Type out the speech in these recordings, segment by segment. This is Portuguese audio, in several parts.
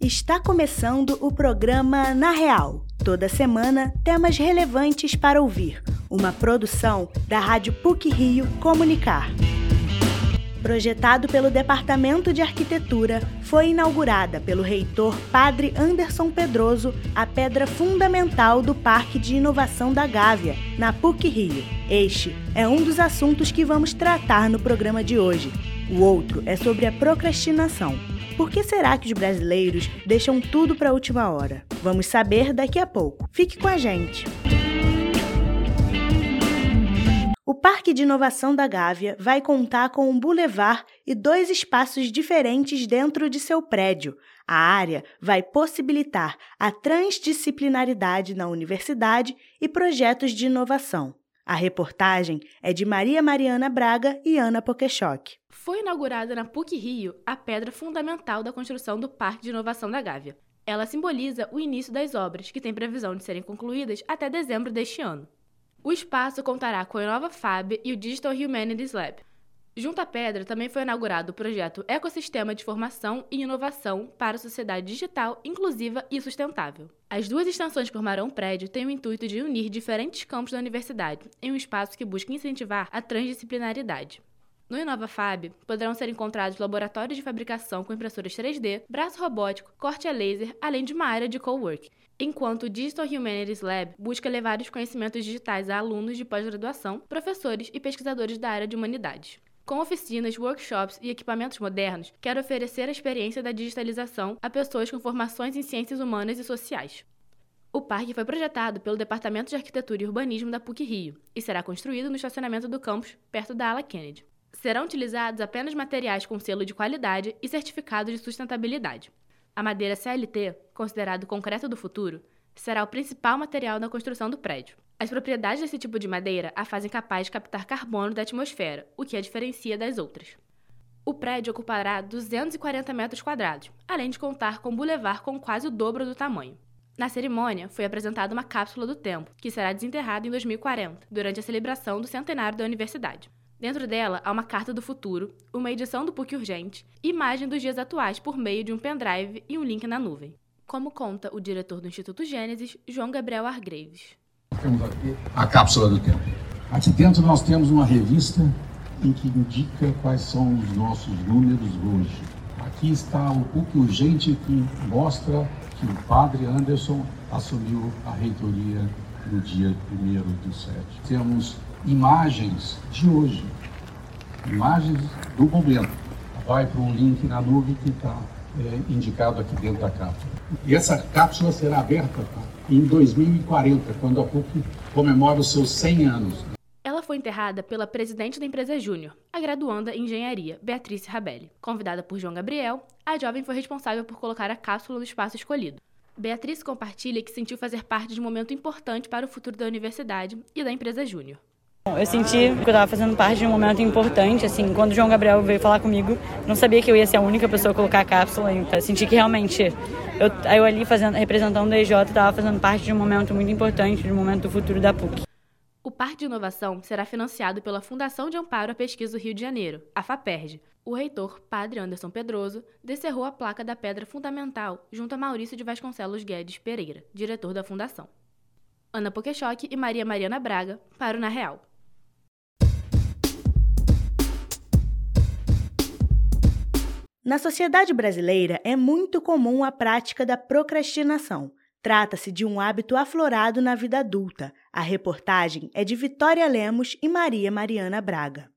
Está começando o programa Na Real. Toda semana, temas relevantes para ouvir. Uma produção da Rádio PUC Rio Comunicar. Projetado pelo Departamento de Arquitetura, foi inaugurada pelo reitor Padre Anderson Pedroso a pedra fundamental do Parque de Inovação da Gávea, na PUC Rio. Este é um dos assuntos que vamos tratar no programa de hoje. O outro é sobre a procrastinação. Por que será que os brasileiros deixam tudo para a última hora? Vamos saber daqui a pouco. Fique com a gente! O Parque de Inovação da Gávea vai contar com um bulevar e dois espaços diferentes dentro de seu prédio. A área vai possibilitar a transdisciplinaridade na universidade e projetos de inovação. A reportagem é de Maria Mariana Braga e Ana Pokeshock. Foi inaugurada na PUC Rio a pedra fundamental da construção do Parque de Inovação da Gávea. Ela simboliza o início das obras, que têm previsão de serem concluídas até dezembro deste ano. O espaço contará com a Inova Fab e o Digital Humanities Lab. Junto à pedra, também foi inaugurado o projeto Ecossistema de Formação e Inovação para a Sociedade Digital Inclusiva e Sustentável. As duas extensões que formarão o prédio têm o intuito de unir diferentes campos da universidade em um espaço que busca incentivar a transdisciplinaridade. No Inova Fab, poderão ser encontrados laboratórios de fabricação com impressoras 3D, braço robótico, corte a laser, além de uma área de coworking enquanto o Digital Humanities Lab busca levar os conhecimentos digitais a alunos de pós-graduação, professores e pesquisadores da área de humanidades. Com oficinas, workshops e equipamentos modernos, quer oferecer a experiência da digitalização a pessoas com formações em ciências humanas e sociais. O parque foi projetado pelo Departamento de Arquitetura e Urbanismo da PUC-Rio e será construído no estacionamento do campus, perto da ala Kennedy. Serão utilizados apenas materiais com selo de qualidade e certificado de sustentabilidade. A madeira CLT, considerado concreto do futuro, será o principal material na construção do prédio. As propriedades desse tipo de madeira a fazem capaz de captar carbono da atmosfera, o que a diferencia das outras. O prédio ocupará 240 metros quadrados, além de contar com um bulevar com quase o dobro do tamanho. Na cerimônia, foi apresentada uma cápsula do tempo, que será desenterrada em 2040, durante a celebração do centenário da universidade. Dentro dela há uma carta do futuro, uma edição do PUC Urgente, imagem dos dias atuais por meio de um pendrive e um link na nuvem. Como conta o diretor do Instituto Gênesis, João Gabriel Argreves. Temos aqui a cápsula do tempo. Aqui dentro nós temos uma revista em que indica quais são os nossos números hoje. Aqui está o PUC Urgente que mostra que o padre Anderson assumiu a reitoria no dia 1 do 7. Temos imagens de hoje, imagens do momento. Vai para um link na nuvem que está é, indicado aqui dentro da cápsula. E essa cápsula será aberta tá? em 2040, quando a PUC comemora os seus 100 anos. Ela foi enterrada pela presidente da empresa Júnior, a graduanda em engenharia, Beatriz Rabelli. Convidada por João Gabriel, a jovem foi responsável por colocar a cápsula no espaço escolhido. Beatriz compartilha que sentiu fazer parte de um momento importante para o futuro da universidade e da empresa Júnior. Eu senti que eu estava fazendo parte de um momento importante, assim, quando o João Gabriel veio falar comigo, não sabia que eu ia ser a única pessoa a colocar a cápsula, então senti que realmente, eu, eu ali fazendo, representando a EJ, estava fazendo parte de um momento muito importante, de um momento do futuro da PUC. O Parque de Inovação será financiado pela Fundação de Amparo à Pesquisa do Rio de Janeiro, a FAPERJ. O reitor, Padre Anderson Pedroso, descerrou a placa da pedra fundamental junto a Maurício de Vasconcelos Guedes Pereira, diretor da fundação. Ana Pokeshock e Maria Mariana Braga para o Na Real. Na sociedade brasileira é muito comum a prática da procrastinação. Trata-se de um hábito aflorado na vida adulta. A reportagem é de Vitória Lemos e Maria Mariana Braga.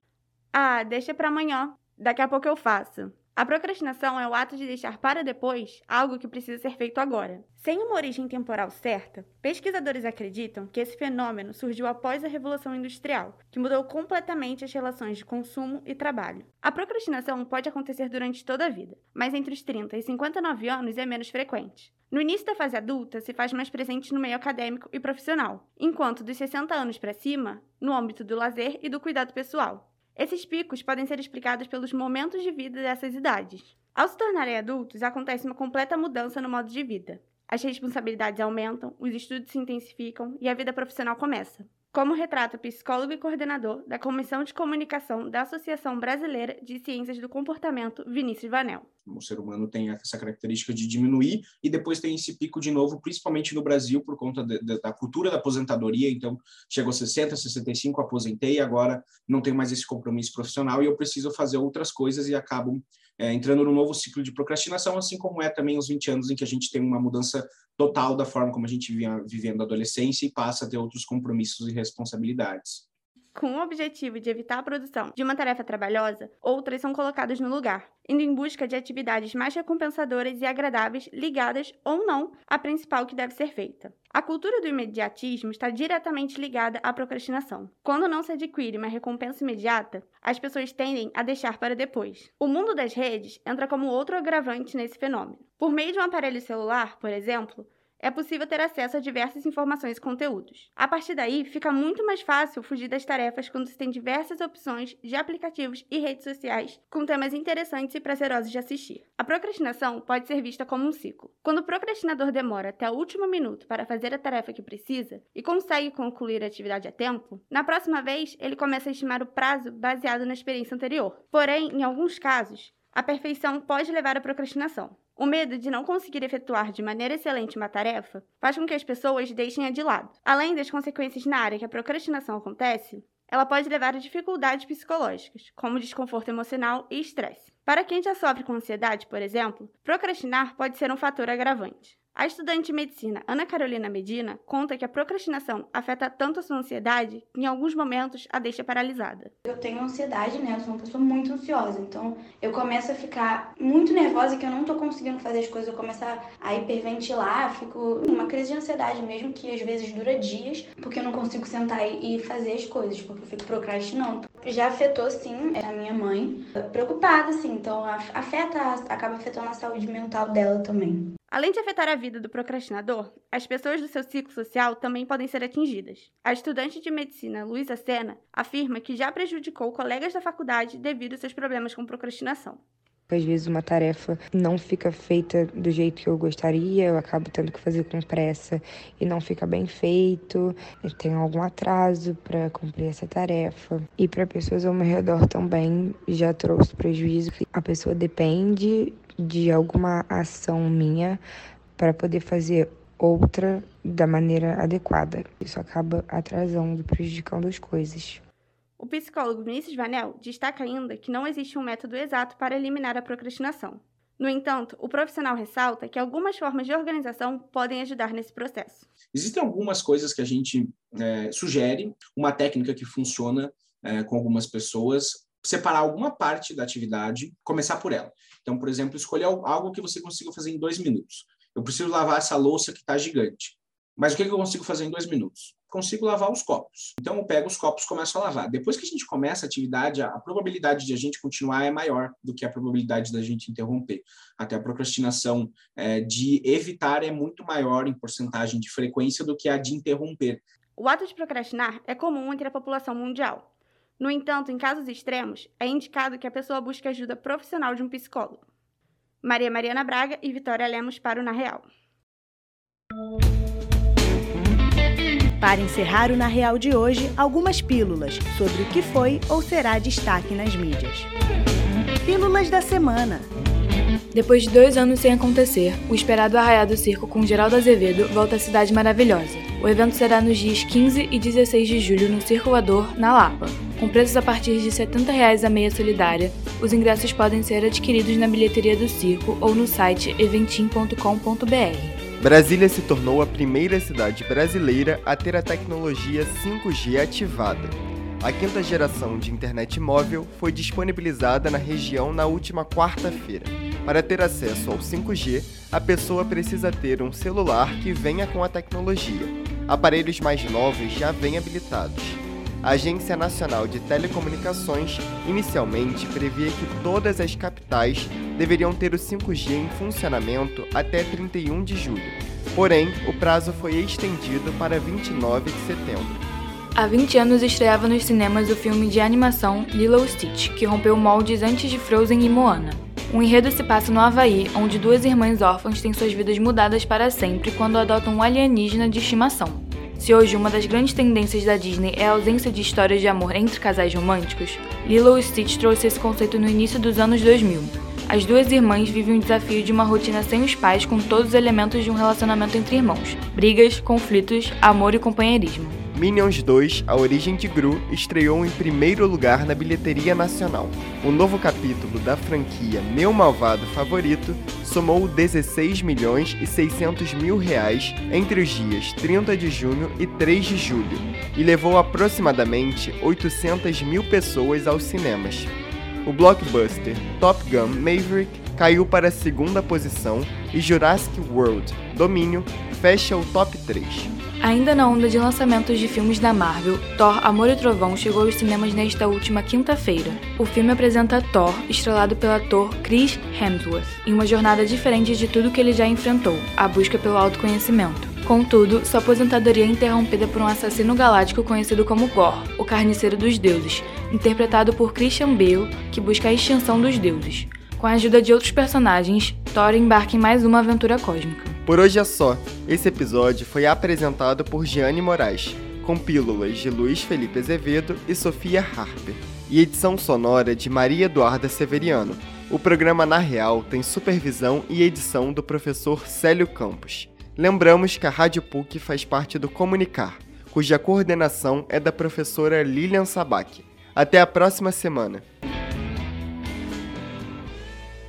Ah, deixa para amanhã. Daqui a pouco eu faço. A procrastinação é o ato de deixar para depois algo que precisa ser feito agora. Sem uma origem temporal certa, pesquisadores acreditam que esse fenômeno surgiu após a Revolução Industrial, que mudou completamente as relações de consumo e trabalho. A procrastinação pode acontecer durante toda a vida, mas entre os 30 e 59 anos é menos frequente. No início da fase adulta, se faz mais presente no meio acadêmico e profissional, enquanto dos 60 anos para cima, no âmbito do lazer e do cuidado pessoal. Esses picos podem ser explicados pelos momentos de vida dessas idades. Ao se tornarem adultos, acontece uma completa mudança no modo de vida. As responsabilidades aumentam, os estudos se intensificam e a vida profissional começa. Como retrata psicólogo e coordenador da Comissão de Comunicação da Associação Brasileira de Ciências do Comportamento, Vinícius Vanel. O ser humano tem essa característica de diminuir e depois tem esse pico de novo, principalmente no Brasil, por conta de, de, da cultura da aposentadoria. Então, chegou a 60, 65, aposentei, agora não tenho mais esse compromisso profissional e eu preciso fazer outras coisas e acabo é, entrando num novo ciclo de procrastinação, assim como é também os 20 anos em que a gente tem uma mudança total da forma como a gente vinha vivendo a adolescência e passa a ter outros compromissos e responsabilidades. Com o objetivo de evitar a produção de uma tarefa trabalhosa, outras são colocadas no lugar, indo em busca de atividades mais recompensadoras e agradáveis ligadas ou não à principal que deve ser feita. A cultura do imediatismo está diretamente ligada à procrastinação. Quando não se adquire uma recompensa imediata, as pessoas tendem a deixar para depois. O mundo das redes entra como outro agravante nesse fenômeno. Por meio de um aparelho celular, por exemplo, é possível ter acesso a diversas informações e conteúdos. A partir daí, fica muito mais fácil fugir das tarefas quando se tem diversas opções de aplicativos e redes sociais com temas interessantes e prazerosos de assistir. A procrastinação pode ser vista como um ciclo. Quando o procrastinador demora até o último minuto para fazer a tarefa que precisa e consegue concluir a atividade a tempo, na próxima vez ele começa a estimar o prazo baseado na experiência anterior. Porém, em alguns casos, a perfeição pode levar à procrastinação. O medo de não conseguir efetuar de maneira excelente uma tarefa faz com que as pessoas deixem-a de lado. Além das consequências na área que a procrastinação acontece, ela pode levar a dificuldades psicológicas, como desconforto emocional e estresse. Para quem já sofre com ansiedade, por exemplo, procrastinar pode ser um fator agravante. A estudante de medicina Ana Carolina Medina conta que a procrastinação afeta tanto a sua ansiedade que em alguns momentos a deixa paralisada. Eu tenho ansiedade, né? Eu sou uma pessoa muito ansiosa, então eu começo a ficar muito nervosa que eu não tô conseguindo fazer as coisas, eu começo a hiperventilar, fico uma crise de ansiedade mesmo que às vezes dura dias, porque eu não consigo sentar e fazer as coisas, porque eu fico procrastinando. Já afetou sim a minha mãe, preocupada assim, então afeta, acaba afetando a saúde mental dela também. Além de afetar a vida do procrastinador, as pessoas do seu ciclo social também podem ser atingidas. A estudante de medicina Luísa Sena afirma que já prejudicou colegas da faculdade devido aos seus problemas com procrastinação. Às vezes uma tarefa não fica feita do jeito que eu gostaria, eu acabo tendo que fazer com pressa e não fica bem feito, eu tenho algum atraso para cumprir essa tarefa. E para pessoas ao meu redor também já trouxe prejuízo. A pessoa depende de alguma ação minha para poder fazer outra da maneira adequada. Isso acaba atrasando, prejudicando as coisas. O psicólogo Vinícius Vanel destaca ainda que não existe um método exato para eliminar a procrastinação. No entanto, o profissional ressalta que algumas formas de organização podem ajudar nesse processo. Existem algumas coisas que a gente é, sugere, uma técnica que funciona é, com algumas pessoas, separar alguma parte da atividade, começar por ela. Então, por exemplo, escolher algo que você consiga fazer em dois minutos. Eu preciso lavar essa louça que está gigante. Mas o que eu consigo fazer em dois minutos? Consigo lavar os copos. Então, eu pego os copos e começo a lavar. Depois que a gente começa a atividade, a probabilidade de a gente continuar é maior do que a probabilidade da gente interromper. Até a procrastinação é, de evitar é muito maior em porcentagem de frequência do que a de interromper. O ato de procrastinar é comum entre a população mundial. No entanto, em casos extremos, é indicado que a pessoa busque ajuda profissional de um psicólogo. Maria Mariana Braga e Vitória Lemos para o Na Real. Para encerrar o Na Real de hoje, algumas pílulas sobre o que foi ou será destaque nas mídias. Pílulas da semana. Depois de dois anos sem acontecer, o esperado Arraiá do Circo com Geraldo Azevedo volta à Cidade Maravilhosa. O evento será nos dias 15 e 16 de julho no Circulador, na Lapa. Com preços a partir de 70 reais a meia solidária, os ingressos podem ser adquiridos na bilheteria do circo ou no site eventim.com.br. Brasília se tornou a primeira cidade brasileira a ter a tecnologia 5G ativada. A quinta geração de internet móvel foi disponibilizada na região na última quarta-feira. Para ter acesso ao 5G, a pessoa precisa ter um celular que venha com a tecnologia. Aparelhos mais novos já vêm habilitados. A Agência Nacional de Telecomunicações inicialmente previa que todas as capitais deveriam ter o 5G em funcionamento até 31 de julho. Porém, o prazo foi estendido para 29 de setembro. Há 20 anos estreava nos cinemas o filme de animação Lilo Stitch, que rompeu moldes antes de Frozen e Moana. O enredo se passa no Havaí, onde duas irmãs órfãs têm suas vidas mudadas para sempre quando adotam um alienígena de estimação. Se hoje uma das grandes tendências da Disney é a ausência de histórias de amor entre casais românticos, Lilo e Stitch trouxe esse conceito no início dos anos 2000. As duas irmãs vivem o desafio de uma rotina sem os pais com todos os elementos de um relacionamento entre irmãos: brigas, conflitos, amor e companheirismo. Minions 2, A Origem de Gru, estreou em primeiro lugar na bilheteria nacional. O novo capítulo da franquia Meu Malvado Favorito somou 16 milhões e 600 mil reais entre os dias 30 de junho e 3 de julho e levou aproximadamente 800 mil pessoas aos cinemas. O blockbuster Top Gun Maverick caiu para a segunda posição e Jurassic World Domínio fecha o top 3. Ainda na onda de lançamentos de filmes da Marvel, Thor Amor e Trovão chegou aos cinemas nesta última quinta-feira. O filme apresenta Thor, estrelado pelo ator Chris Hemsworth, em uma jornada diferente de tudo que ele já enfrentou, a busca pelo autoconhecimento. Contudo, sua aposentadoria é interrompida por um assassino galáctico conhecido como Gore, o Carniceiro dos Deuses, interpretado por Christian Bale, que busca a extinção dos deuses. Com a ajuda de outros personagens, Thor embarca em mais uma aventura cósmica. Por hoje é só. Esse episódio foi apresentado por Gianni Moraes, com pílulas de Luiz Felipe Azevedo e Sofia Harper, e edição sonora de Maria Eduarda Severiano. O programa Na Real tem supervisão e edição do professor Célio Campos. Lembramos que a Rádio PUC faz parte do Comunicar, cuja coordenação é da professora Lilian Sabac. Até a próxima semana.